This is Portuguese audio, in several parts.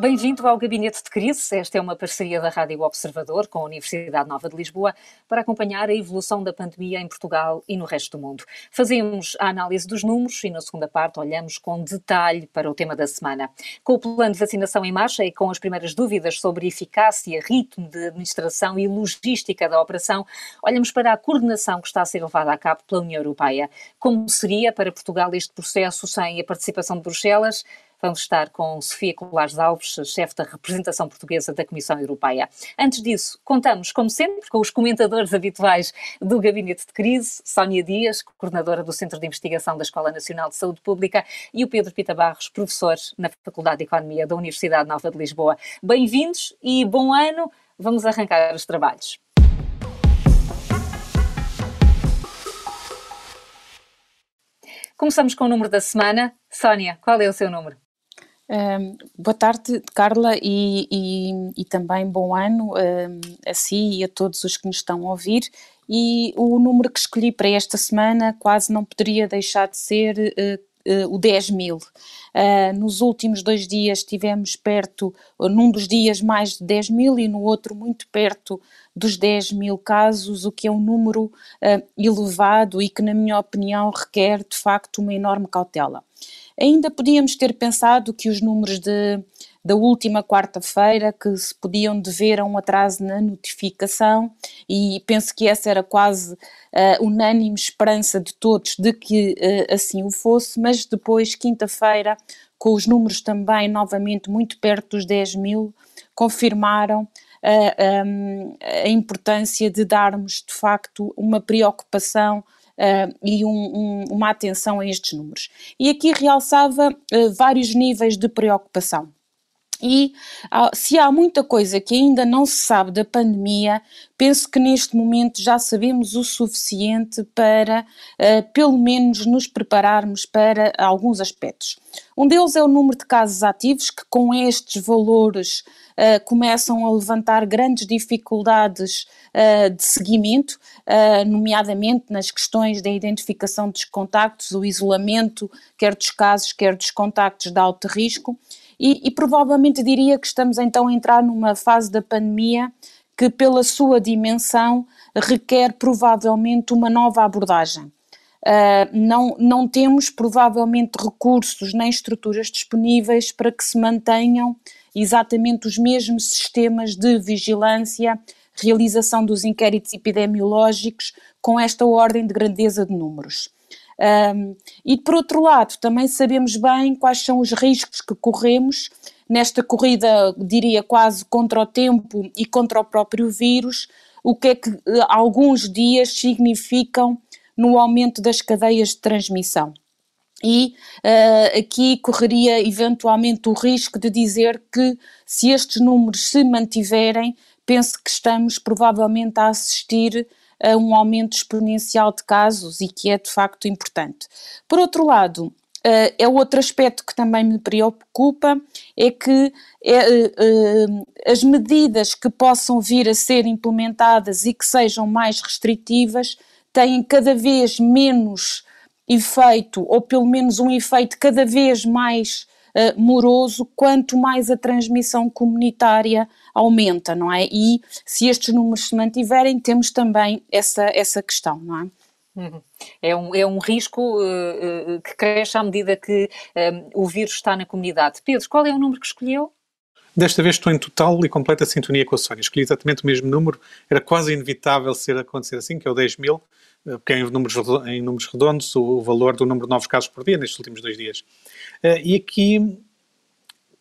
Bem-vindo ao Gabinete de Crise. Esta é uma parceria da Rádio Observador com a Universidade Nova de Lisboa para acompanhar a evolução da pandemia em Portugal e no resto do mundo. Fazemos a análise dos números e, na segunda parte, olhamos com detalhe para o tema da semana. Com o plano de vacinação em marcha e com as primeiras dúvidas sobre eficácia, ritmo de administração e logística da operação, olhamos para a coordenação que está a ser levada a cabo pela União Europeia. Como seria para Portugal este processo sem a participação de Bruxelas? Vamos estar com Sofia Colares Alves, chefe da representação portuguesa da Comissão Europeia. Antes disso, contamos, como sempre, com os comentadores habituais do Gabinete de Crise, Sónia Dias, coordenadora do Centro de Investigação da Escola Nacional de Saúde Pública, e o Pedro Pita Barros, professor na Faculdade de Economia da Universidade Nova de Lisboa. Bem-vindos e bom ano. Vamos arrancar os trabalhos. Começamos com o número da semana. Sónia, qual é o seu número? Um, boa tarde, Carla, e, e, e, também bom ano um, a si e a todos os que nos estão a ouvir. E o número que escolhi para esta semana quase não poderia deixar de ser uh, uh, o 10 mil. Uh, nos últimos dois dias estivemos perto, num dos dias mais de 10 mil e no outro muito perto dos 10 mil casos, o que é um número elevado e que, na minha opinião, requer de facto uma enorme cautela. Ainda podíamos ter pensado que os números de, da última quarta-feira, que se podiam dever a um atraso na notificação, e penso que essa era quase uh, unânime esperança de todos de que uh, assim o fosse, mas depois, quinta-feira, com os números também novamente muito perto dos 10 mil, confirmaram um, a importância de darmos de facto uma preocupação uh, e um, um, uma atenção a estes números. E aqui realçava uh, vários níveis de preocupação. E se há muita coisa que ainda não se sabe da pandemia, penso que neste momento já sabemos o suficiente para, uh, pelo menos, nos prepararmos para alguns aspectos. Um deles é o número de casos ativos, que com estes valores uh, começam a levantar grandes dificuldades uh, de seguimento, nomeadamente nas questões da identificação dos contactos, o isolamento, quer dos casos, quer dos contactos de alto risco. E, e provavelmente diria que estamos então a entrar numa fase da pandemia que, pela sua dimensão, requer provavelmente uma nova abordagem. Uh, não, não temos provavelmente recursos nem estruturas disponíveis para que se mantenham exatamente os mesmos sistemas de vigilância, realização dos inquéritos epidemiológicos com esta ordem de grandeza de números. Um, e por outro lado, também sabemos bem quais são os riscos que corremos nesta corrida, diria quase contra o tempo e contra o próprio vírus, o que é que uh, alguns dias significam no aumento das cadeias de transmissão. E uh, aqui correria eventualmente o risco de dizer que, se estes números se mantiverem, penso que estamos provavelmente a assistir a um aumento exponencial de casos e que é de facto importante. Por outro lado, uh, é outro aspecto que também me preocupa, é que é, as medidas que possam vir a ser implementadas e que sejam mais restritivas têm cada vez menos efeito, ou pelo menos um efeito cada vez mais uh, moroso, quanto mais a transmissão comunitária aumenta, não é? E se estes números se mantiverem, temos também essa, essa questão, não é? Uhum. É, um, é um risco uh, uh, que cresce à medida que o vírus está na comunidade. Pedro, qual é o número que escolheu? Desta vez estou em total e completa sintonia com a Sónia. Escolhi exatamente o mesmo número, era quase inevitável ser acontecer assim, que é o 10 mil, porque é em números, em números redondos o valor do número de novos casos por dia nestes últimos dois dias. Eh, e aqui,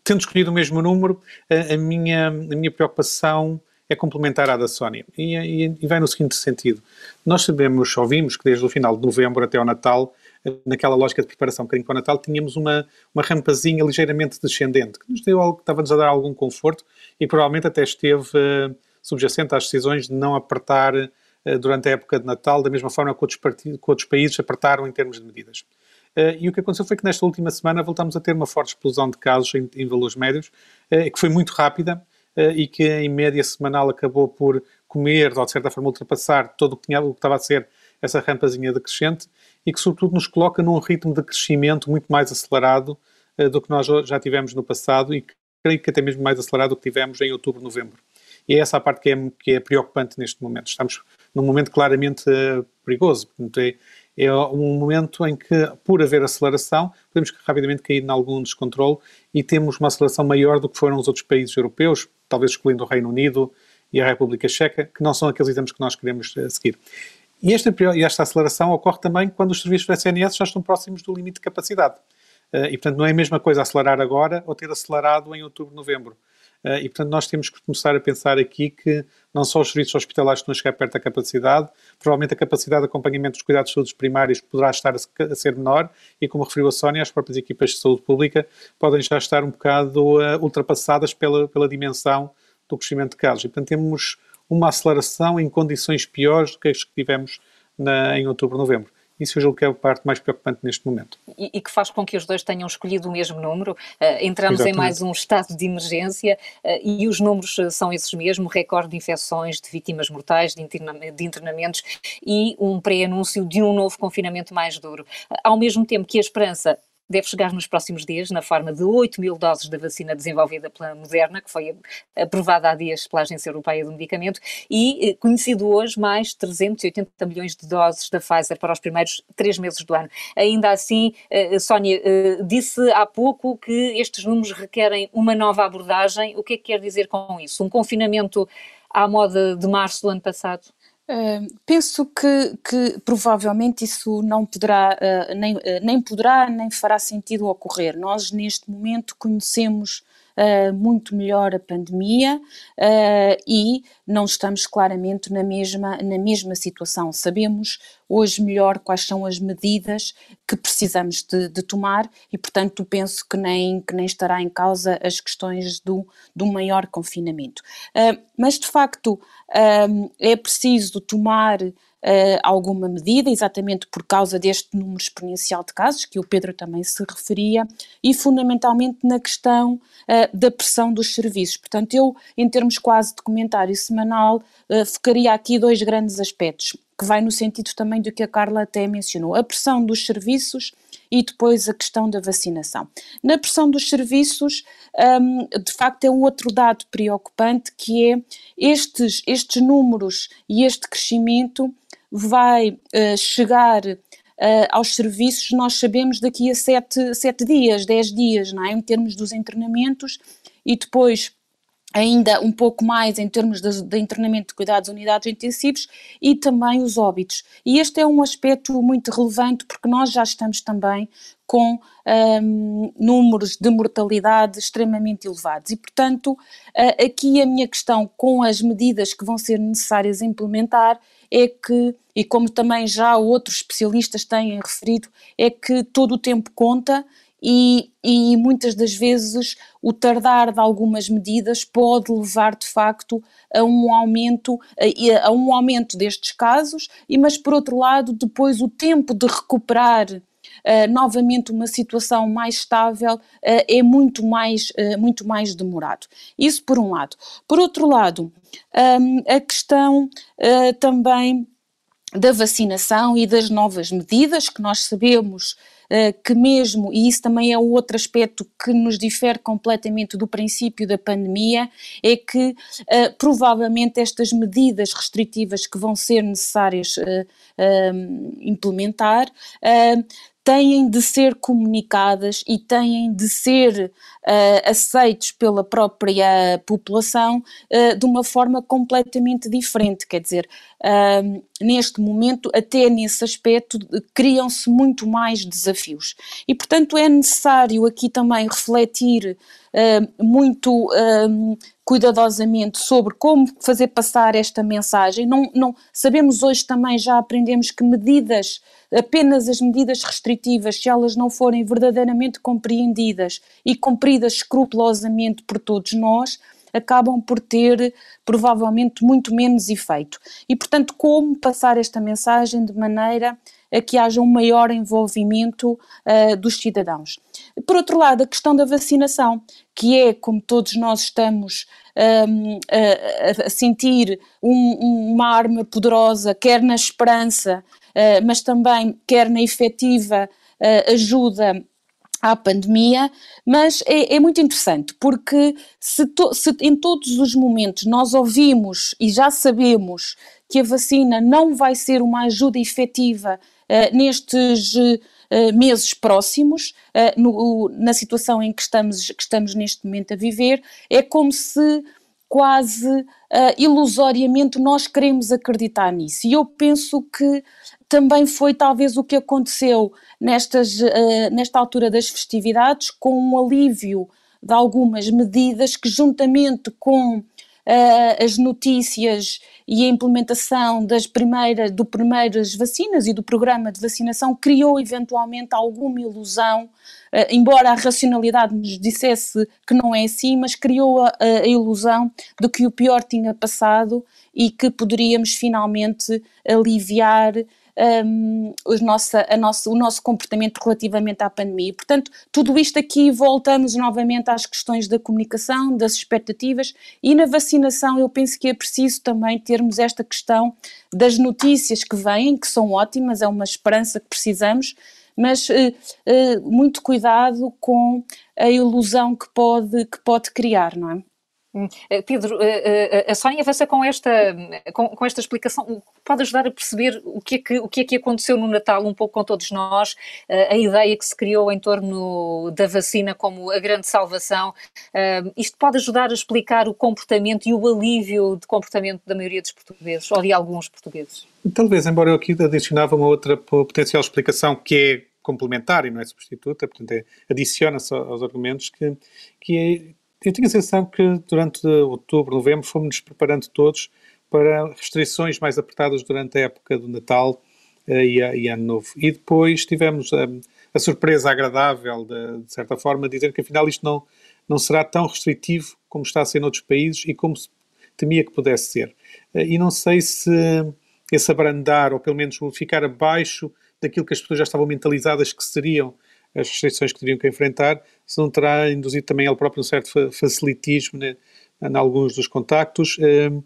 tendo escolhido o mesmo número, a minha, a minha preocupação é complementar à da Sónia. E, e, e, vai no seguinte sentido. Nós sabemos, ouvimos que desde o final de novembro até ao Natal, eh, naquela lógica de preparação um bocadinho para o Natal, tínhamos uma, uma rampazinha ligeiramente descendente, que nos deu algo, estava-nos a dar algum conforto e provavelmente até esteve uh, subjacente às decisões de não apertar durante a época de Natal, da mesma forma que outros, partidos, que outros países apertaram em termos de medidas. Uh, e o que aconteceu foi que nesta última semana voltámos a ter uma forte explosão de casos em, em valores médios, que foi muito rápida, e que em média semanal acabou por comer, ou de certa forma ultrapassar todo o que, tinha, o que estava a ser essa rampazinha decrescente e que sobretudo nos coloca num ritmo de crescimento muito mais acelerado do que nós já tivemos no passado e que creio que até mesmo mais acelerado do que tivemos em outubro, novembro. E é essa a parte que é, que é preocupante neste momento. Estamos num momento claramente uh, perigoso. É, é um momento em que, por haver aceleração, podemos rapidamente cair em algum descontrole e temos uma aceleração maior do que foram os outros países europeus, talvez excluindo o Reino Unido e a República Checa, que não são aqueles exemplos que nós queremos uh, seguir. E esta, esta aceleração ocorre também quando os serviços do SNS já estão próximos do limite de capacidade. Uh, e, portanto, não é a mesma coisa acelerar agora ou ter acelerado em outubro, novembro. Uh, e, portanto, nós temos que começar a pensar aqui que não só os serviços hospitalares estão a chegar perto da capacidade, provavelmente a capacidade de acompanhamento dos cuidados de saúde primários poderá estar a, ser menor e, como referiu a Sónia, as próprias equipas de saúde pública podem já estar um bocado uh, ultrapassadas pela, pela dimensão do crescimento de casos. E, portanto, temos uma aceleração em condições piores do que as que tivemos na, em outubro, novembro. Isso eu julgo que é a parte mais preocupante neste momento. E, e que faz com que os dois tenham escolhido o mesmo número. Uh, entramos Exatamente. em mais um estado de emergência uh, e os números são esses mesmos: recorde de infecções, de vítimas mortais, de, interna de internamentos e um pré-anúncio de um novo confinamento mais duro. Uh, ao mesmo tempo que a esperança deve chegar nos próximos dias na forma de 8 mil doses da vacina desenvolvida pela Moderna, que foi aprovada há dias pela Agência Europeia do Medicamento, e eh, conhecido hoje mais 380 milhões de doses da Pfizer para os primeiros três meses do ano. Ainda assim, eh, Sónia, eh, disse há pouco que estes números requerem uma nova abordagem. O que é que quer dizer com isso? Um confinamento à moda de março do ano passado? Penso que, que, provavelmente isso não poderá, uh, nem, uh, nem poderá, nem fará sentido ocorrer. Nós, neste momento, conhecemos uh, muito melhor a pandemia e não estamos claramente na mesma, na mesma situação. Sabemos hoje melhor quais são as medidas que precisamos de, de, tomar e, portanto, penso que nem, que nem estará em causa as questões do, do maior confinamento. Mas, de facto, é preciso tomar uh, alguma medida, exatamente por causa deste número exponencial de casos, que o Pedro também se referia, e fundamentalmente na questão uh, da pressão dos serviços. Portanto, eu, em termos quase de comentário semanal, uh, focaria aqui dois grandes aspectos, que vai no sentido também do que a Carla até mencionou: a pressão dos serviços e depois a questão da vacinação. Na pressão dos serviços, um, de facto, é um outro dado preocupante que é estes, estes números e este crescimento vai uh, chegar uh, aos serviços, nós sabemos daqui a sete, sete dias, dez dias, não é? em termos dos internamentos, e depois ainda um pouco mais em termos de, de, internamento de cuidados unidades intensivos e também os óbitos. E este é um aspecto muito relevante porque nós já estamos também com um, números de mortalidade extremamente elevados. E, portanto, aqui a minha questão com as medidas que vão ser necessárias implementar é que, e como também já outros especialistas têm referido, é que todo o tempo conta e, e, muitas das vezes o tardar de algumas medidas pode levar de facto a um aumento a, a, um aumento destes casos e mas por outro lado depois o tempo de recuperar uh, novamente uma situação mais estável uh, é muito mais uh, muito mais demorado. Isso por um lado. Por outro lado um, a questão também da vacinação e das novas medidas que nós sabemos que mesmo, e isso também é outro aspecto que nos difere completamente do princípio da pandemia, é que uh, provavelmente estas medidas restritivas que vão ser necessárias uh, implementar têm de ser comunicadas e têm de ser uh, aceitos pela própria população uh, de uma forma completamente diferente. Quer dizer, uh, neste momento, até nesse aspecto, criam-se muito mais desafios. E, portanto, é necessário aqui também refletir muito cuidadosamente sobre como fazer passar esta mensagem. Não, não, sabemos hoje também, já aprendemos que medidas apenas as medidas restritivas, se elas não forem verdadeiramente compreendidas e cumpridas escrupulosamente por todos nós, acabam por ter provavelmente muito menos efeito. E, portanto, como passar esta mensagem de maneira a que haja um maior envolvimento uh, dos cidadãos. Por outro lado, a questão da vacinação, que é, como todos nós estamos um, a, a, sentir, um, uma arma poderosa, quer na esperança, uh, mas também quer na efetiva uh, ajuda à pandemia, mas é, é muito interessante porque se, to, se, em todos os momentos nós ouvimos e já sabemos que a vacina não vai ser uma ajuda efetiva nestes uh, meses próximos, uh, no, na situação em que estamos, que estamos neste momento a viver, é como se quase ilusoriamente nós queremos acreditar nisso. E eu penso que também foi talvez o que aconteceu nestas, uh, nesta altura das festividades, com um alívio de algumas medidas que, juntamente com uh, as notícias e a implementação das primeiras, do primeiras vacinas e do programa de vacinação, criou eventualmente alguma ilusão, uh, embora a racionalidade nos dissesse que não é assim, mas criou a, a ilusão de que o pior tinha passado e que poderíamos finalmente aliviar um, os nossa, a nossa, o nosso comportamento relativamente à pandemia. Portanto, tudo isto aqui voltamos novamente às questões da comunicação, das expectativas e na vacinação eu penso que é preciso também termos esta questão das notícias que vêm, que são ótimas, é uma esperança que precisamos, mas uh, uh, muito cuidado com a ilusão que pode, que pode criar, não é? Hum, eh, Pedro, eh, eh, a Sónia avança com esta, com, com, esta explicação, pode ajudar a perceber o que, é que, o que é que aconteceu no Natal, um pouco com todos nós, a ideia que se criou em torno da vacina como a grande salvação. Isto pode ajudar a explicar o comportamento e o alívio de comportamento da maioria dos portugueses, ou de alguns portugueses? Talvez, embora eu aqui adicionava uma outra potencial explicação que é complementar e não é substituta, portanto é, adiciona-se aos argumentos que, que é eu tenho a sensação que durante outubro, novembro, fomos-nos preparando todos para restrições mais apertadas durante a época do Natal uh, e, a, e, Ano Novo. E depois tivemos a, a surpresa agradável, de, de, certa forma, de dizer que afinal isto não, não será tão restritivo como está a ser noutros países e como se temia que pudesse ser. Uh, e não sei se esse abrandar, ou pelo menos ficar abaixo daquilo que as pessoas já estavam mentalizadas que seriam as restrições que teriam que enfrentar, se não terá induzido também ele próprio um certo facilitismo né, em alguns dos contactos, ehm,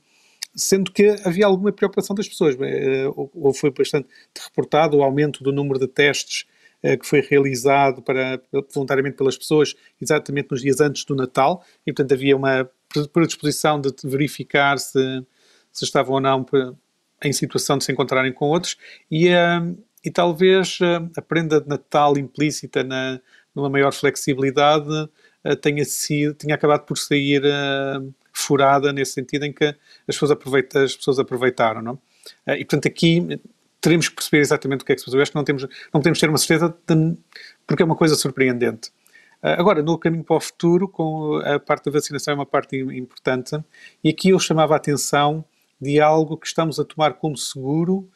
sendo que havia alguma preocupação das pessoas. Eh, ou foi bastante reportado o aumento do número de testes eh, que foi realizado para, voluntariamente pelas pessoas exatamente nos dias antes do Natal, e portanto havia uma predisposição de verificar se, se estavam ou não em situação de se encontrarem com outros, e, ehm, e talvez uh, a prenda de Natal implícita na, numa maior flexibilidade uh, tenha, sido, tenha acabado por sair uh, furada nesse sentido em que as pessoas, aproveita, as pessoas aproveitaram. Não? e portanto aqui teremos que perceber exatamente o que é que se passou. Eu acho que não, temos, não podemos ter uma certeza de, porque é uma coisa surpreendente. Agora, no caminho para o futuro, com a parte da vacinação é uma parte importante, e aqui eu chamava a atenção de algo que estamos a tomar como seguro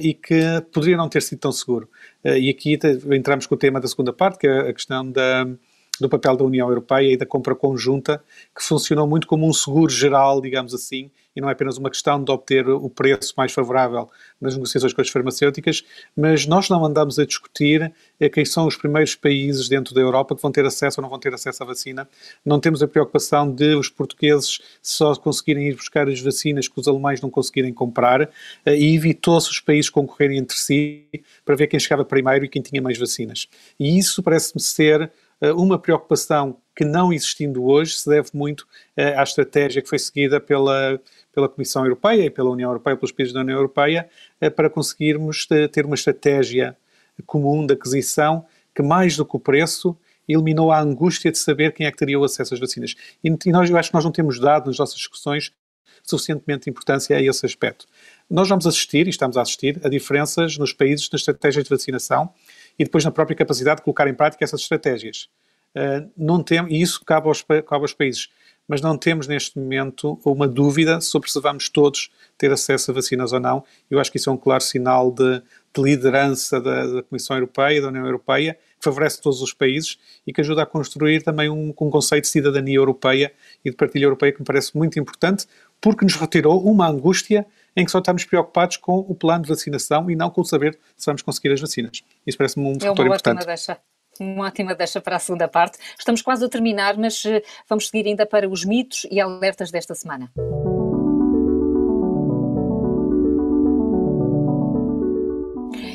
e que poderia não ter sido tão seguro. Uh, e aqui entramos com o tema da segunda parte, que é a questão da, do papel da União Europeia e da compra conjunta, que funcionou muito como um seguro geral, digamos assim, e não é apenas uma questão de obter o preço mais favorável nas negociações com as farmacêuticas, mas nós não andamos a discutir eh, quem são os primeiros países dentro da Europa que vão ter acesso ou não vão ter acesso à vacina. Não temos a preocupação de os portugueses só conseguirem ir buscar as vacinas que os alemães não conseguirem comprar eh, e evitou-se os países concorrerem entre si para ver quem chegava primeiro e quem tinha mais vacinas. E isso parece-me ser uma preocupação que não existindo hoje se deve muito à estratégia que foi seguida pela pela Comissão Europeia e pela União Europeia, pelos países da União Europeia, eh, para conseguirmos eh, ter uma estratégia comum de aquisição que, mais do que o preço, eliminou a angústia de saber quem é que teria o acesso às vacinas. E nós, eu acho que nós não temos dado nas nossas discussões suficientemente importância a esse aspecto. Nós vamos assistir, e estamos a assistir, a diferenças nos países nas estratégias de vacinação e depois na própria capacidade de colocar em prática essas estratégias. Uh, não tem, e isso cabe aos, cabe aos países mas não temos neste momento uma dúvida sobre se vamos todos ter acesso a vacinas ou não. Eu acho que isso é um claro sinal de, de liderança da, da, Comissão Europeia, da União Europeia, que favorece todos os países e que ajuda a construir também um, um conceito de cidadania europeia e de partilha europeia que me parece muito importante, porque nos retirou uma angústia em que só estamos preocupados com o plano de vacinação e não com o saber se vamos conseguir as vacinas. Isso parece-me um é fator importante. Deixa uma ótima deixa para a segunda parte. Estamos quase a terminar, mas eh, vamos seguir ainda para os mitos e alertas desta semana.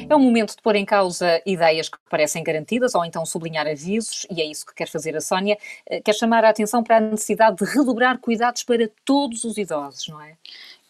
É o momento de pôr em causa ideias que parecem garantidas ou então sublinhar avisos, e é isso que quer fazer a Sónia. Eh, quer chamar a atenção para a necessidade de redobrar cuidados para todos os idosos, não é?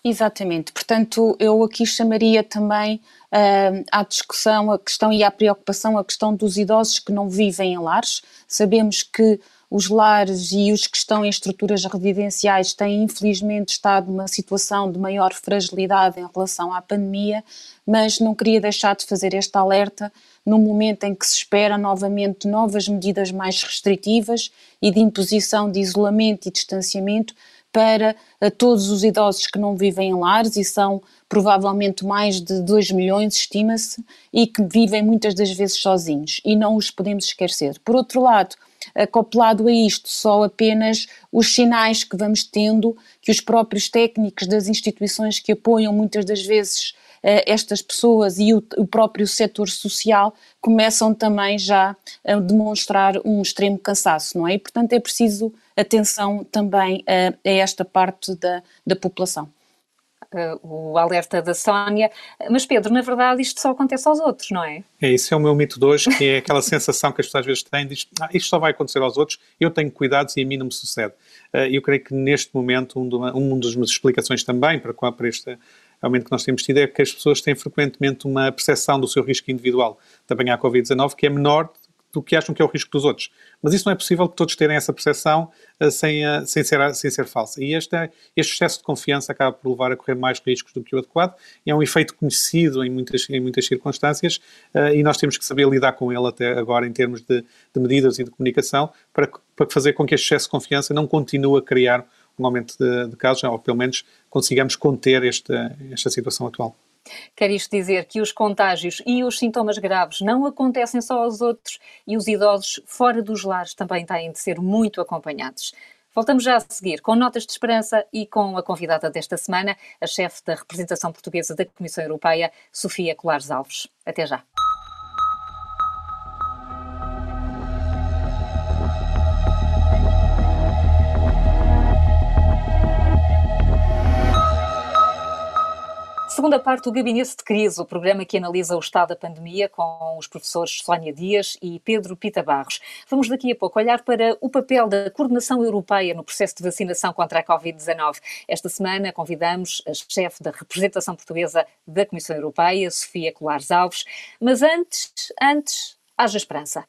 Exatamente, portanto, eu aqui chamaria também uh, à discussão a questão e à preocupação a questão dos idosos que não vivem em lares. Sabemos que os lares e os que estão em estruturas residenciais têm infelizmente estado numa situação de maior fragilidade em relação à pandemia, mas não queria deixar de fazer este alerta no momento em que se espera novamente novas medidas mais restritivas e de imposição de isolamento e distanciamento para todos os idosos que não vivem em lares e são provavelmente mais de 2 milhões, estima-se, e que vivem muitas das vezes sozinhos e não os podemos esquecer. Por outro lado, acoplado a isto só apenas os sinais que vamos tendo, que os próprios técnicos das instituições que apoiam muitas das vezes eh, estas pessoas e o, o próprio setor social começam também já a demonstrar um extremo cansaço, não é? E, portanto, é preciso atenção também a, a esta parte da, da população. Uh, o alerta da Sónia. Mas, Pedro, na verdade, isto só acontece aos outros, não é? É isso, é o meu mito de hoje, que é aquela sensação que as pessoas às vezes têm, diz, ah, isto só vai acontecer aos outros, eu tenho cuidados e a mim não me sucede. Uh, eu creio que neste momento, um, um das minhas explicações também para, para este aumento que nós temos tido é que as pessoas têm frequentemente uma percepção do seu risco individual de apanhar a Covid-19 que é menor do que acham que é o risco dos outros. Mas isso não é possível que todos terem essa percepção uh, sem, uh, sem, ser, sem ser falsa. E este, este excesso de confiança acaba por levar a correr mais riscos do que o adequado. É um efeito conhecido em muitas, em muitas circunstâncias uh, e nós temos que saber lidar com ele até agora em termos de, de medidas e de comunicação para, para fazer com que este excesso de confiança não continue a criar um aumento de, de casos, ou pelo menos consigamos conter esta, esta situação atual. Quer isto dizer que os contágios e os sintomas graves não acontecem só aos outros e os idosos fora dos lares também têm de ser muito acompanhados. Voltamos já a seguir com notas de esperança e com a convidada desta semana, a chefe da representação portuguesa da Comissão Europeia, Sofia Colares Alves. Até já. Segunda parte do Gabinete de Crise, o programa que analisa o estado da pandemia com os professores Sónia Dias e Pedro Pita Barros. Vamos daqui a pouco olhar para o papel da coordenação europeia no processo de vacinação contra a Covid-19. Esta semana convidamos a chefe da representação portuguesa da Comissão Europeia, Sofia Colares Alves. Mas antes, antes, haja esperança.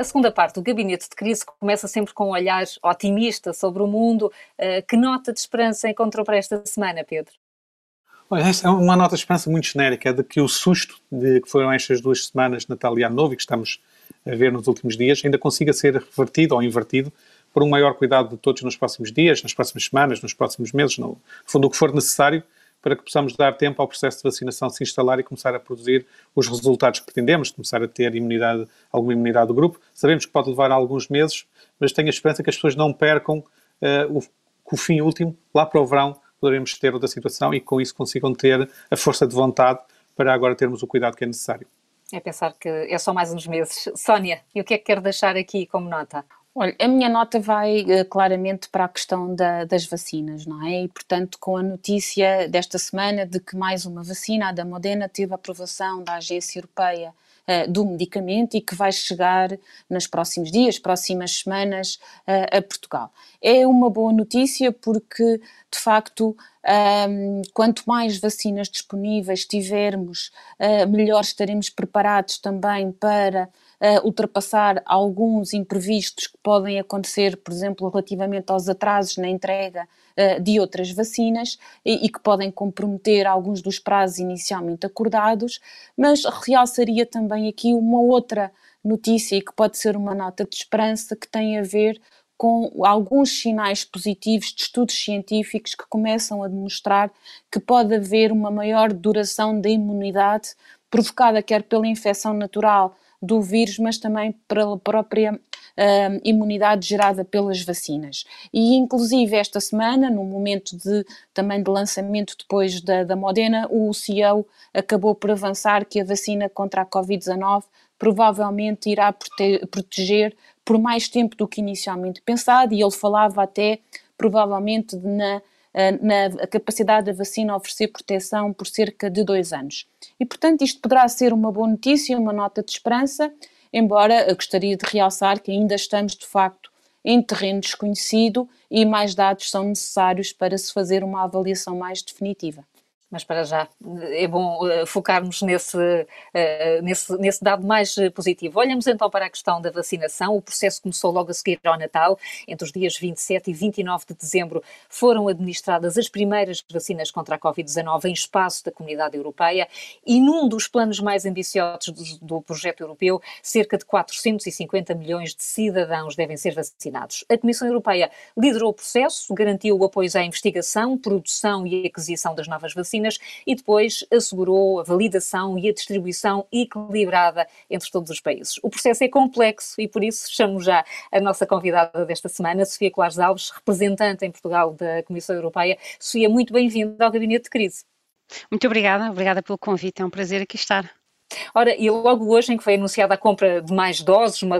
A segunda parte do gabinete de crise começa sempre com um olhar otimista sobre o mundo. Uh, que nota de esperança encontrou para esta semana, Pedro? Olha, é uma nota de esperança muito genérica, é de que o susto de que foram estas duas semanas de Natal e Ano Novo e que estamos a ver nos últimos dias ainda consiga ser revertido ou invertido por um maior cuidado de todos nos próximos dias, nas próximas semanas, nos próximos meses, no fundo, o que for necessário para que possamos dar tempo ao processo de vacinação se instalar e começar a produzir os resultados que pretendemos, começar a ter imunidade, alguma imunidade do grupo. Sabemos que pode levar alguns meses, mas tenho a esperança que as pessoas não percam uh, o, o fim último, lá para o verão, poderemos ter outra situação e com isso consigam ter a força de vontade para agora termos o cuidado que é necessário. É pensar que é só mais uns meses. Sónia, e o que é que quer deixar aqui como nota? Olha, a minha nota vai uh, claramente para a questão da, das vacinas, não é? E, portanto, com a notícia desta semana de que mais uma vacina, a da Modena, teve aprovação da Agência Europeia uh, do Medicamento e que vai chegar nos próximos dias, próximas semanas, uh, a Portugal. É uma boa notícia porque, de facto, um, quanto mais vacinas disponíveis tivermos, melhor estaremos preparados também para uh, ultrapassar alguns imprevistos que podem acontecer, por exemplo, relativamente aos atrasos na entrega uh, de outras vacinas e, e, que podem comprometer alguns dos prazos inicialmente acordados, mas realçaria também aqui uma outra notícia e que pode ser uma nota de esperança que tem a ver com alguns sinais positivos de estudos científicos que começam a demonstrar que pode haver uma maior duração da imunidade provocada quer pela infecção natural do vírus, mas também pela própria uh, imunidade gerada pelas vacinas. E inclusive esta semana, no momento de também de lançamento depois da, da Modena, o CEO acabou por avançar que a vacina contra a Covid-19 provavelmente irá prote proteger por mais tempo do que inicialmente pensado, e ele falava até provavelmente na na capacidade da vacina oferecer proteção por cerca de dois anos. E, portanto, isto poderá ser uma boa notícia, uma nota de esperança, embora gostaria de realçar que ainda estamos, de facto, em terreno desconhecido e mais dados são necessários para se fazer uma avaliação mais definitiva mas para já é bom uh, focarmos nesse, uh, nesse, nesse dado mais positivo. Olhamos então para a questão da vacinação. O processo começou logo a seguir ao Natal. Entre os dias 27 e 29 de dezembro foram administradas as primeiras vacinas contra a Covid-19 em espaço da comunidade europeia e num dos planos mais ambiciosos do, do projeto europeu, cerca de 450 milhões de cidadãos devem ser vacinados. A Comissão Europeia liderou o processo, garantiu o apoio à investigação, produção e aquisição das novas vacinas vacinas e depois assegurou a validação e a distribuição equilibrada entre todos os países. O processo é complexo e por isso chamo já a nossa convidada desta semana, Sofia Colares Alves, representante em Portugal da Comissão Europeia. Sofia, muito bem-vinda ao Gabinete de Crise. Muito obrigada, obrigada pelo convite, é um prazer aqui estar. Ora, e logo hoje em que foi anunciada a compra de mais doses, uma,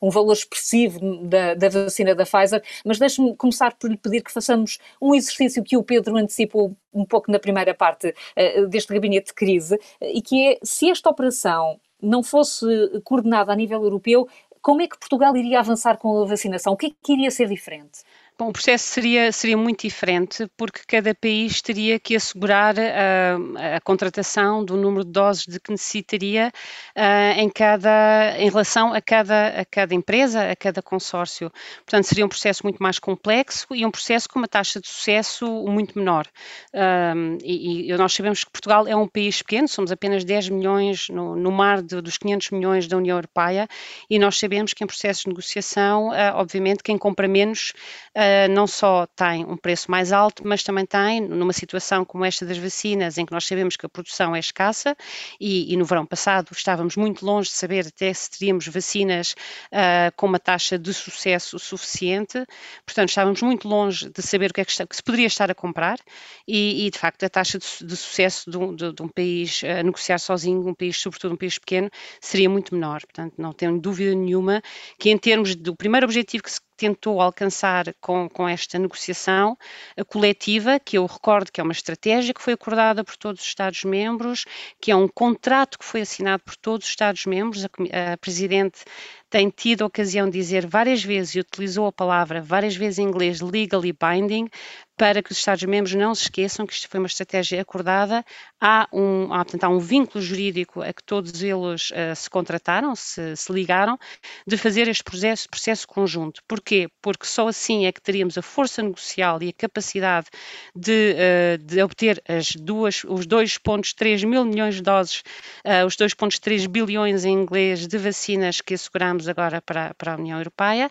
um valor expressivo da, da vacina da Pfizer, mas deixe-me começar por lhe pedir que façamos um exercício que o Pedro antecipou um pouco na primeira parte uh, deste gabinete de crise, uh, e que é se esta operação não fosse coordenada a nível europeu, como é que Portugal iria avançar com a vacinação? O que é que iria ser diferente? Bom, o processo seria, seria muito diferente porque cada país teria que assegurar a, ah, a contratação do número de doses de que necessitaria uh, em, cada, em relação a cada, a cada empresa, a cada consórcio. Portanto, seria um processo muito mais complexo e um processo com uma taxa de sucesso muito menor. Um, e, e, nós sabemos que Portugal é um país pequeno, somos apenas 10 milhões no, no mar de, dos 500 milhões da União Europeia e nós sabemos que em processos de negociação, uh, obviamente, quem compra menos uh, não só tem um preço mais alto, mas também tem, numa situação como esta das vacinas, em que nós sabemos que a produção é escassa, e, e no verão passado estávamos muito longe de saber até se teríamos vacinas uh, com uma taxa de sucesso suficiente, portanto estávamos muito longe de saber o que é que, está, que se poderia estar a comprar, e, e de facto a taxa de, de sucesso de um, de, de um, país a negociar sozinho, um país, sobretudo um país pequeno, seria muito menor, portanto não tenho dúvida nenhuma que em termos do primeiro objetivo que se tentou alcançar com, com esta negociação coletiva, que eu recordo que é uma estratégia que foi acordada por todos os Estados-membros, que é um contrato que foi assinado por todos os Estados-membros. A, a Presidente tem tido a ocasião de dizer várias vezes e utilizou a palavra várias vezes em inglês legally binding para que os Estados-membros não se esqueçam que isto foi uma estratégia acordada. Há um, há, portanto, há um vínculo jurídico a que todos eles uh, se contrataram, se, se, ligaram, de fazer este processo, processo conjunto. Porquê? Porque só assim é que teríamos a força negocial e a capacidade de, uh, de obter as duas, os 2,3 mil milhões de doses, uh, os 2,3 bilhões em inglês de vacinas que asseguramos agora para, para a União Europeia,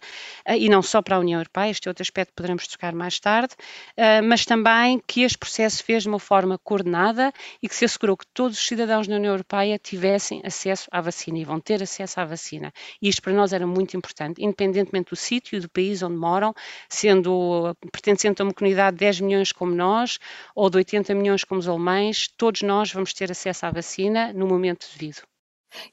e não só para a União Europeia, este outro aspecto poderemos tocar mais tarde. Ah, mas também que este processo fez de uma forma coordenada e que se assegurou que todos os cidadãos da União Europeia tivessem acesso à vacina e vão ter acesso à vacina. E isto para nós era muito importante, independentemente do sítio do país onde moram, sendo pertencendo a uma comunidade de 10 milhões como nós ou de 80 milhões como os alemães, todos nós vamos ter acesso à vacina no momento devido.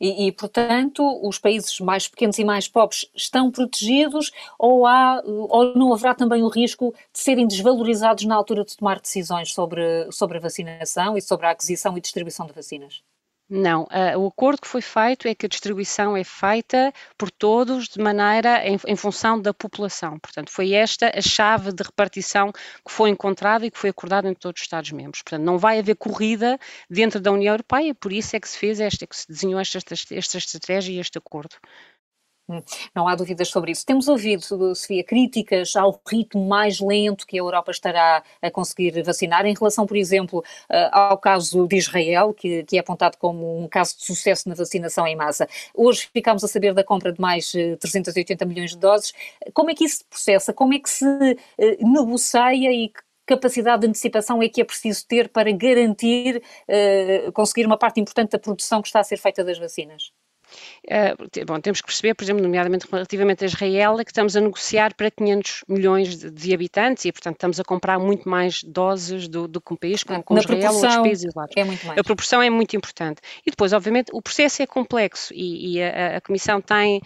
E, e, portanto, os países mais pequenos e mais pobres estão protegidos ou, há, ou não haverá também o risco de serem desvalorizados na altura de tomar decisões sobre, sobre a vacinação e sobre a aquisição e distribuição de vacinas? Não, uh, o acordo que foi feito é que a distribuição é feita por todos de maneira em, em, função da população. Portanto, foi esta a chave de repartição que foi encontrada e que foi acordada entre todos os Estados-membros. Portanto, não vai haver corrida dentro da União Europeia, por isso é que se fez esta, que se desenhou esta, esta, esta estratégia e este acordo. Hum, não há dúvidas sobre isso. Temos ouvido, Sofia, críticas ao ritmo mais lento que a Europa estará a conseguir vacinar, em relação, por exemplo, eh, ao caso de Israel, que, que é apontado como um caso de sucesso na vacinação em massa. Hoje ficámos a saber da compra de mais 380 eh, milhões de doses. Como é que isso se processa? Como é que se eh, negocia e que capacidade de antecipação é que é preciso ter para garantir conseguir uma parte importante da produção que está a ser feita das vacinas? Uh, bom, temos que perceber, por exemplo, nomeadamente relativamente a Israel, é que estamos a negociar para 500 milhões de, de habitantes e, portanto, estamos a comprar muito mais doses do, do que um país como, Israel ou outros países isolados. É muito mais. A proporção é muito importante. E depois, obviamente, o processo é complexo e, e a, a Comissão tem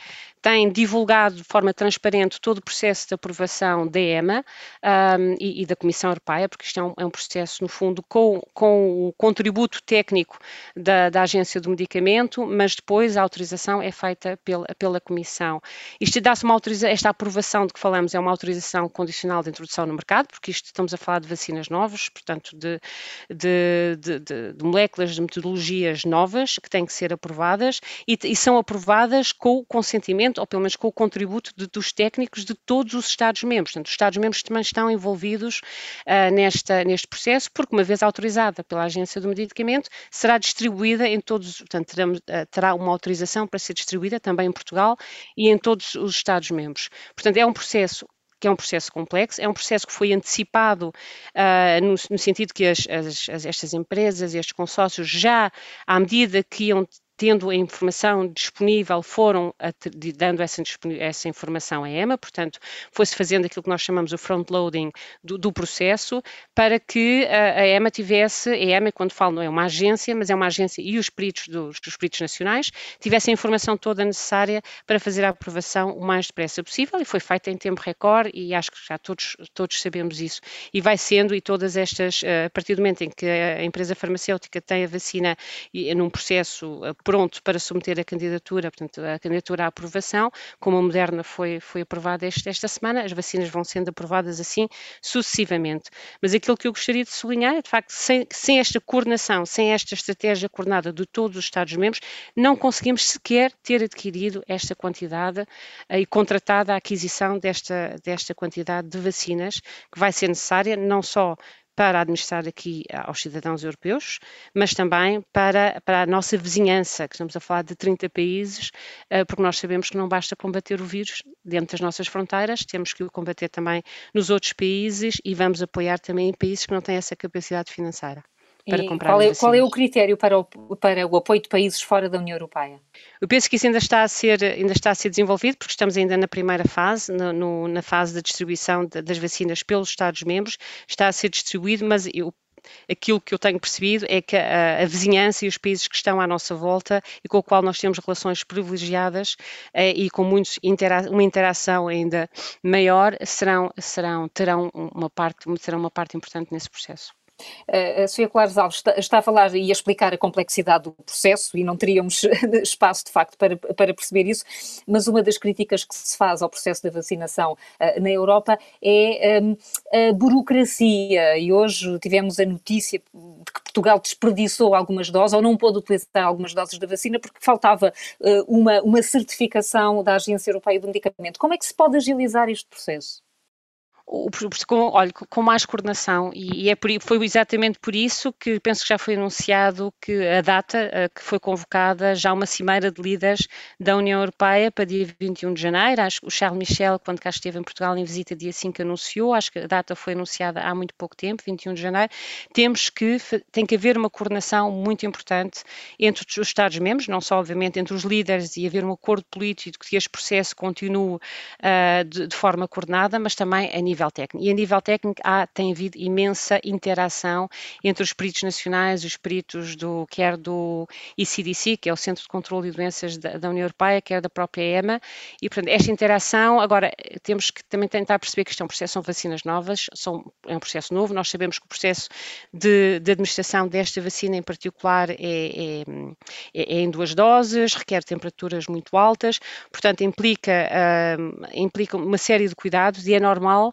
tem divulgado de forma transparente todo o processo de aprovação da EMA um, e, e, da Comissão Europeia, porque isto é um, é um, processo, no fundo, com, com o contributo técnico da, da, Agência do Medicamento, mas depois a autorização é feita pela, pela Comissão. Isto dá-se uma autorização, esta aprovação de que falamos é uma autorização condicional de introdução no mercado, porque isto estamos a falar de vacinas novas, portanto, de, de, de, de moléculas, de metodologias novas que têm que ser aprovadas e, e são aprovadas com o consentimento ou pelo menos com o contributo de, dos técnicos de todos os Estados-membros. Portanto, os Estados-membros também estão envolvidos uh, nesta, neste processo, porque uma vez autorizada pela Agência do Medicamento, será distribuída em todos, portanto, terá, uh, terá uma autorização para ser distribuída também em Portugal e em todos os Estados-membros. Portanto, é um processo que é um processo complexo, é um processo que foi antecipado uh, no, no, sentido que as, as, as, estas empresas, estes consórcios, já à medida que iam tendo a informação disponível, foram dando essa, essa, informação à EMA, portanto, foi-se fazendo aquilo que nós chamamos o front-loading do, do, processo, para que a, a, EMA tivesse, a EMA, quando falo, não é uma agência, mas é uma agência e os peritos dos, peritos nacionais, tivessem a informação toda necessária para fazer a aprovação o mais depressa possível, e foi feita em tempo recorde, e acho que já todos, todos sabemos isso, e vai sendo, e todas estas, eh, a partir do momento em que a empresa farmacêutica tem a vacina num processo eh, pronto para submeter a candidatura, portanto, a candidatura à aprovação, como a Moderna foi, foi aprovada este, esta semana, as vacinas vão sendo aprovadas assim sucessivamente. Mas aquilo que eu gostaria de sublinhar é, de facto, sem, sem esta coordenação, sem esta estratégia coordenada de todos os Estados-membros, não conseguimos sequer ter adquirido esta quantidade eh, e contratada a aquisição desta, desta quantidade de vacinas que vai ser necessária não só para administrar aqui aos cidadãos europeus, mas também para, para a nossa vizinhança, que estamos a falar de 30 países, eh, porque nós sabemos que não basta combater o vírus dentro das nossas fronteiras, temos que o combater também nos outros países e vamos apoiar também em países que não têm essa capacidade financeira para e comprar qual é, qual é o critério para o, para o apoio de países fora da União Europeia? Eu penso que isso ainda está a ser, ainda está a ser desenvolvido, porque estamos ainda na primeira fase, no, no, na fase da distribuição de, das vacinas pelos Estados-membros, está a ser distribuído, mas eu aquilo que eu tenho percebido é que a, a, vizinhança e os países que estão à nossa volta e com o qual nós temos relações privilegiadas eh, e com muitos intera uma interação ainda maior serão, serão, terão uma parte, terão uma parte importante nesse processo. A Sofia Colares Alves está, está, a falar e a explicar a complexidade do processo e não teríamos espaço de facto para, para perceber isso, mas uma das críticas que se faz ao processo da vacinação uh, na Europa é um, a burocracia e hoje tivemos a notícia de que Portugal desperdiçou algumas doses ou não pôde utilizar algumas doses da vacina porque faltava uh, uma, uma certificação da Agência Europeia do Medicamento. Como é que se pode agilizar este processo? Com, olha, com mais coordenação. E, e é por, foi exatamente por isso que penso que já foi anunciado que a data uh, que foi convocada já uma cimeira de líderes da União Europeia para dia 21 de janeiro, acho que o Charles Michel quando cá esteve em Portugal em visita dia 5 anunciou, acho que a data foi anunciada há muito pouco tempo, 21 de janeiro, temos que, tem que haver uma coordenação muito importante entre os Estados-membros, não só obviamente entre os líderes e haver um acordo político que este processo continue uh, de, de forma coordenada, mas também a nível nível técnico. E a nível técnico há, tem havido imensa interação entre os peritos nacionais, os peritos do, quer do ECDC, que é o Centro de Controlo de Doenças da, da União Europeia, quer da própria EMA, e portanto esta interação, agora temos que também tentar perceber que isto é um processo, são vacinas novas, são, é um processo novo, nós sabemos que o processo de, de administração desta vacina em particular é, é, é, é, em duas doses, requer temperaturas muito altas, portanto implica, uh, implica uma série de cuidados e é normal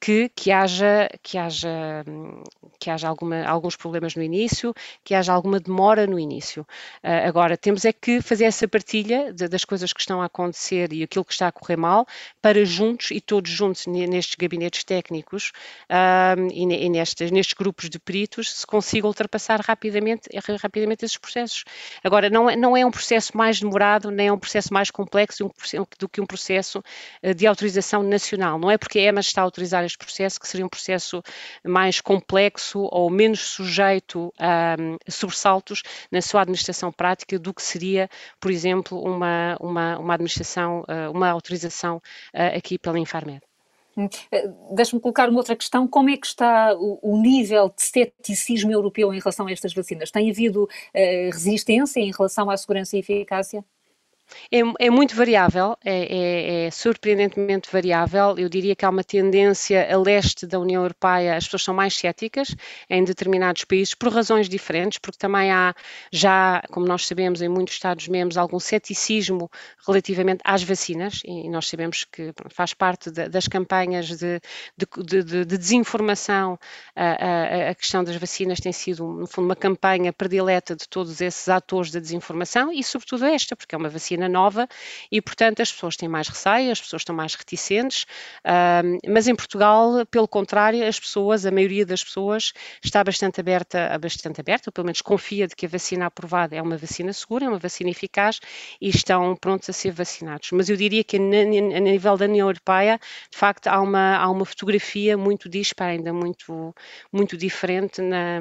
que, que haja, que haja, que haja alguma, alguns problemas no início, que haja alguma demora no início. Uh, agora, temos é que fazer essa partilha de, das coisas que estão a acontecer e aquilo que está a correr mal, para juntos e todos juntos nestes gabinetes técnicos uh, e, e nestes, nestes grupos de peritos se consiga ultrapassar rapidamente, rapidamente esses processos. Agora, não é, não é um processo mais demorado, nem é um processo mais complexo do que um processo ah, de autorização nacional. Não é porque a EMA está a autorizar este processo, que seria um processo mais complexo ou menos sujeito a, a sobressaltos na sua administração prática do que seria, por exemplo, uma, uma, uma administração, uh, uma autorização uh, aqui pela Infarmed. Hum, deixa-me colocar uma outra questão: como é que está o, o, nível de ceticismo europeu em relação a estas vacinas? Tem havido uh, resistência em relação à segurança e eficácia? É, é muito variável, é, é, é, surpreendentemente variável. Eu diria que há uma tendência a leste da União Europeia, as pessoas são mais céticas em determinados países, por razões diferentes, porque também há já, como nós sabemos, em muitos Estados-membros, algum ceticismo relativamente às vacinas, e nós sabemos que pronto, faz parte de, das campanhas de, de, de, de desinformação, a, a, a, questão das vacinas tem sido, no fundo, uma campanha predileta de todos esses atores da desinformação, e sobretudo esta, porque é uma vacina nova e, portanto, as pessoas têm mais receio, as pessoas estão mais reticentes, mas em Portugal, pelo contrário, as pessoas, a maioria das pessoas está bastante aberta, bastante aberta, ou pelo menos confia de que a vacina aprovada é uma vacina segura, é uma vacina eficaz e estão prontos a ser vacinados. Mas eu diria que a nível da União Europeia, de facto, há uma, há uma fotografia muito dispara, ainda muito, muito diferente na,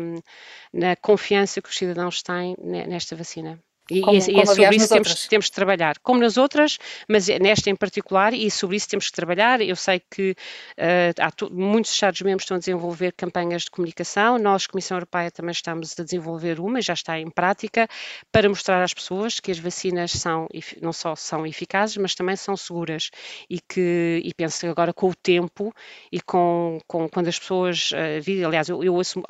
na confiança que os cidadãos têm nesta vacina. E, como, e, é sobre isso temos, temos de trabalhar, como nas outras, mas nesta em particular, e sobre isso temos de trabalhar. Eu sei que uh, há muitos Estados-membros estão a desenvolver campanhas de comunicação, nós, Comissão Europeia, também estamos a desenvolver uma, já está em prática, para mostrar às pessoas que as vacinas são, não só são eficazes, mas também são seguras. E que, e penso que agora com o tempo e com, com quando as pessoas, uh, aliás, eu, eu ouço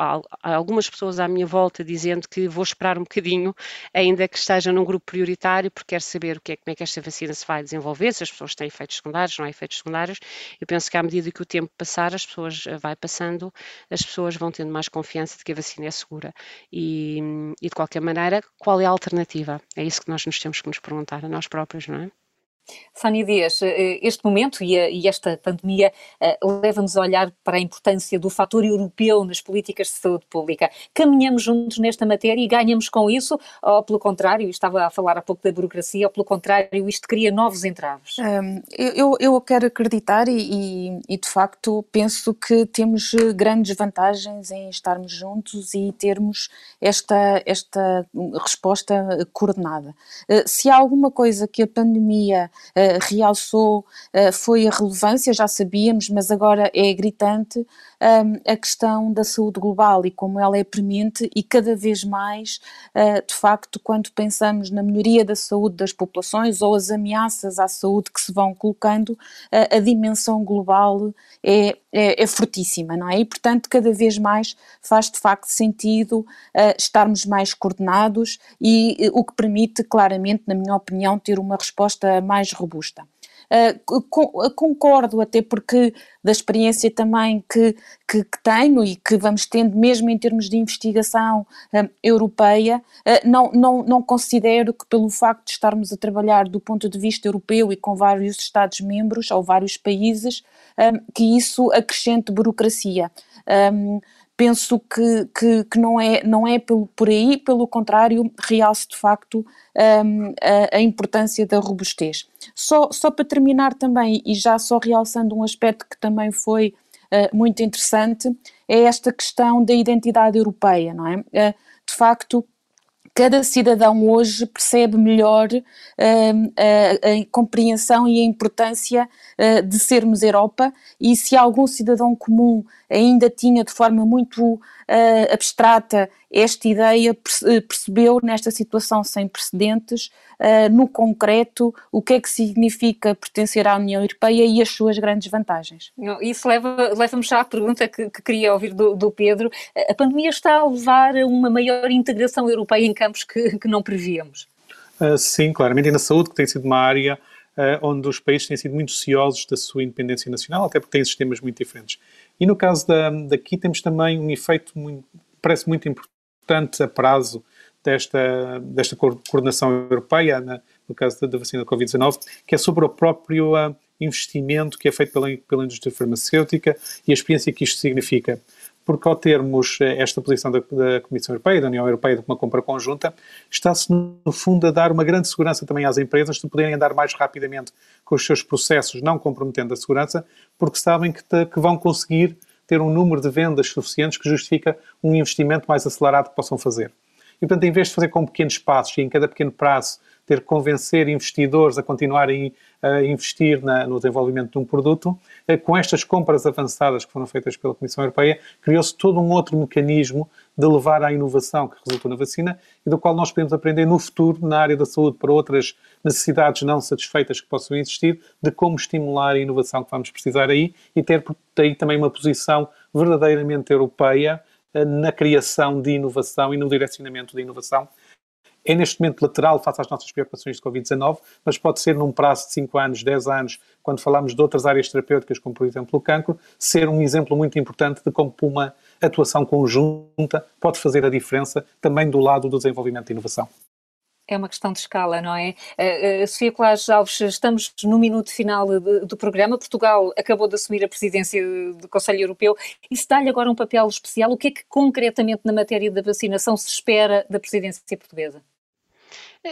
algumas pessoas à minha volta dizendo que vou esperar um bocadinho, ainda que esteja num grupo prioritário, porque quer saber o que é, como é que esta vacina se vai desenvolver, se as pessoas têm efeitos secundários, não há efeitos secundários. Eu penso que à medida que o tempo passar, as pessoas eh, vai passando, as pessoas vão tendo mais confiança de que a vacina é segura. E, e de qualquer maneira, qual é a alternativa? É isso que nós nos temos que nos perguntar a nós próprios, não é? Sónia Dias, eh, este momento e, esta pandemia eh, leva-nos a olhar para a importância do fator europeu nas políticas de saúde pública. Caminhamos juntos nesta matéria e ganhamos com isso, ou pelo contrário, estava a falar há pouco da burocracia, ou pelo contrário, isto cria novos entraves? Um, eu, eu quero acreditar e, e, de facto, penso que temos grandes vantagens em estarmos juntos e termos esta, esta resposta coordenada. Eh, se há alguma coisa que a pandemia realçou uh, foi a relevância, já sabíamos, mas agora é gritante um, a questão da saúde global e como ela é premente e cada vez mais, uh, de facto, quando pensamos na melhoria da saúde das populações ou as ameaças à saúde que se vão colocando, a dimensão global é, é, é, fortíssima, não é? E, portanto, cada vez mais faz de facto sentido estarmos mais coordenados e o que permite, claramente, na minha opinião, ter uma resposta mais robusta. Uh, concordo, até porque da experiência também que, que, que, tenho e que vamos tendo, mesmo em termos de investigação uh, europeia, uh, não, não, não considero que, pelo facto de estarmos a trabalhar do ponto de vista europeu e com vários Estados-membros ou vários países, que isso acrescente burocracia. Um, penso que, que, que, não é, não é por, por aí, pelo contrário, realce de facto um, a, a, importância da robustez. Só, só para terminar também, e já só realçando um aspecto que também foi uh, muito interessante, é esta questão da identidade europeia, não é? Uh, de facto, cada cidadão hoje percebe melhor uh, a, a, compreensão e a importância uh, de sermos Europa. E se algum cidadão comum ainda tinha de forma muito uh, abstrata esta ideia, percebeu nesta situação sem precedentes, no concreto, o que é que significa pertencer à União Europeia e as suas grandes vantagens. Isso leva-me leva já à pergunta que, que queria ouvir do, do, Pedro. A pandemia está a levar a uma maior integração europeia em campos que, que não prevíamos? Uh, sim, claramente, e na saúde, que tem sido uma área uh, onde os países têm sido muito ciosos da sua independência nacional, até porque têm sistemas muito diferentes. E no caso da, daqui temos também um efeito, muito, parece muito importante a prazo desta, desta coordenação europeia, na, no caso da, da vacina da Covid-19, que é sobre o próprio uh, investimento que é feito pela, pela indústria farmacêutica e a experiência que isto significa porque ao termos eh, esta posição da, da, Comissão Europeia, da União Europeia de uma compra conjunta, está-se no fundo a dar uma grande segurança também às empresas de poderem andar mais rapidamente com os seus processos, não comprometendo a segurança, porque sabem que, que vão conseguir ter um número de vendas suficientes que justifica um investimento mais acelerado que possam fazer. E, portanto, em vez de fazer com pequenos passos e em cada pequeno prazo ter que convencer investidores a continuarem a investir na, no desenvolvimento de um produto, eh, com estas compras avançadas que foram feitas pela Comissão Europeia, criou-se todo um outro mecanismo de levar à inovação que resultou na vacina e do qual nós podemos aprender no futuro, na área da saúde, para outras necessidades não satisfeitas que possam existir, de como estimular a inovação que vamos precisar aí e ter aí também uma posição verdadeiramente europeia eh, na criação de inovação e no direcionamento de inovação é neste momento lateral face às nossas preocupações de Covid-19, mas pode ser num prazo de 5 anos, 10 anos, quando falamos de outras áreas terapêuticas, como por exemplo o cancro, ser um exemplo muito importante de como uma atuação conjunta pode fazer a diferença também do lado do desenvolvimento e inovação. É uma questão de escala, não é? Uh, Sofia Colares Alves, estamos no minuto final de, do programa. Portugal acabou de assumir a presidência do Conselho Europeu. Isso dá-lhe agora um papel especial. O que é que concretamente na matéria da vacinação se espera da presidência portuguesa?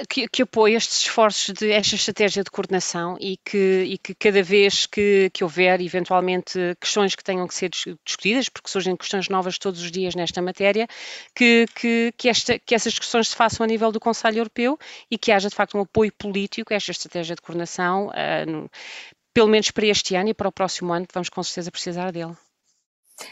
Que, que apoie estes esforços de esta estratégia de coordenação e que, e que cada vez que, que houver eventualmente questões que tenham que ser discutidas, porque surgem questões novas todos os dias nesta matéria, que, que, que, esta, que essas discussões se façam a nível do Conselho Europeu e que haja de facto um apoio político a esta estratégia de coordenação, uh, no, pelo menos para este ano e para o próximo ano, que vamos com certeza precisar dele.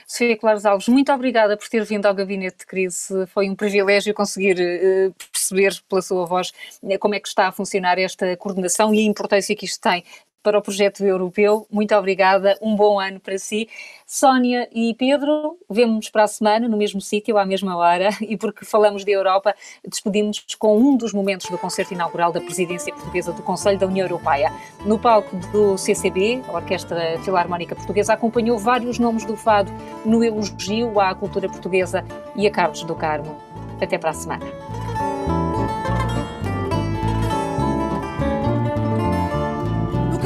Sofia Claros Alves, muito obrigada por ter vindo ao Gabinete de Crise. Foi um privilégio conseguir uh, perceber pela sua voz uh, como é que está a funcionar esta coordenação e a importância que isto tem para o projeto europeu. Muito obrigada, um bom ano para si. Sónia e Pedro, vemos-nos para a semana no mesmo sítio, à mesma hora, e porque falamos de Europa, despedimos-nos com um dos momentos do concerto inaugural da presidência portuguesa do Conselho da União Europeia. No palco do CCB, a Orquestra Filarmónica Portuguesa acompanhou vários nomes do fado no elogio à cultura portuguesa e a Carlos do Carmo. Até para a semana.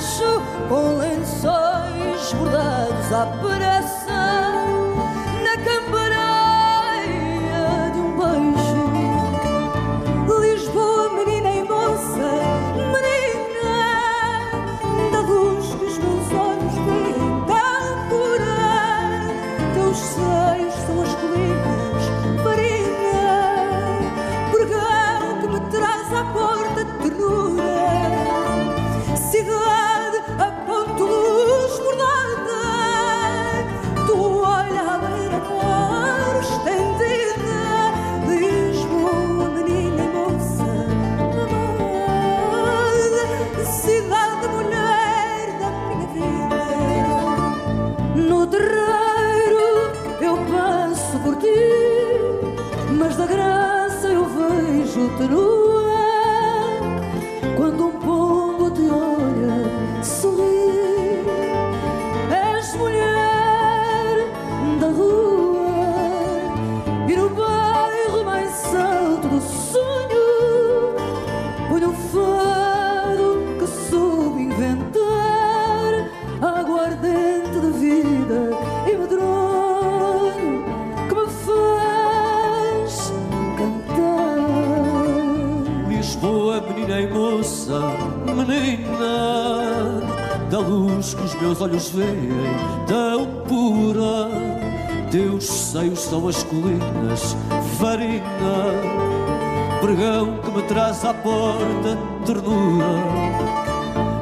techo, com lençóis bordados à pressa. Seios são as colinas, farina, pregão que me traz à porta ternura.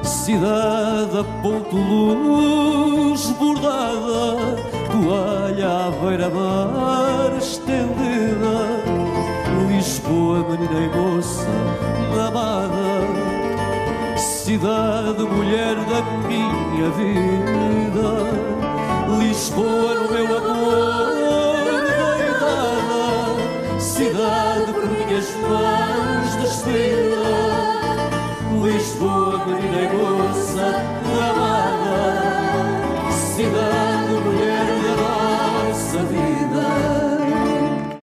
Cidade a ponto luz bordada, toalha à beira-mar estendida. Lisboa, menina e moça, amada cidade, mulher da minha vida, Lisboa no meu amor cidade por minhas mãos destila, Lisboa e moça amada, cidade mulher da nossa vida.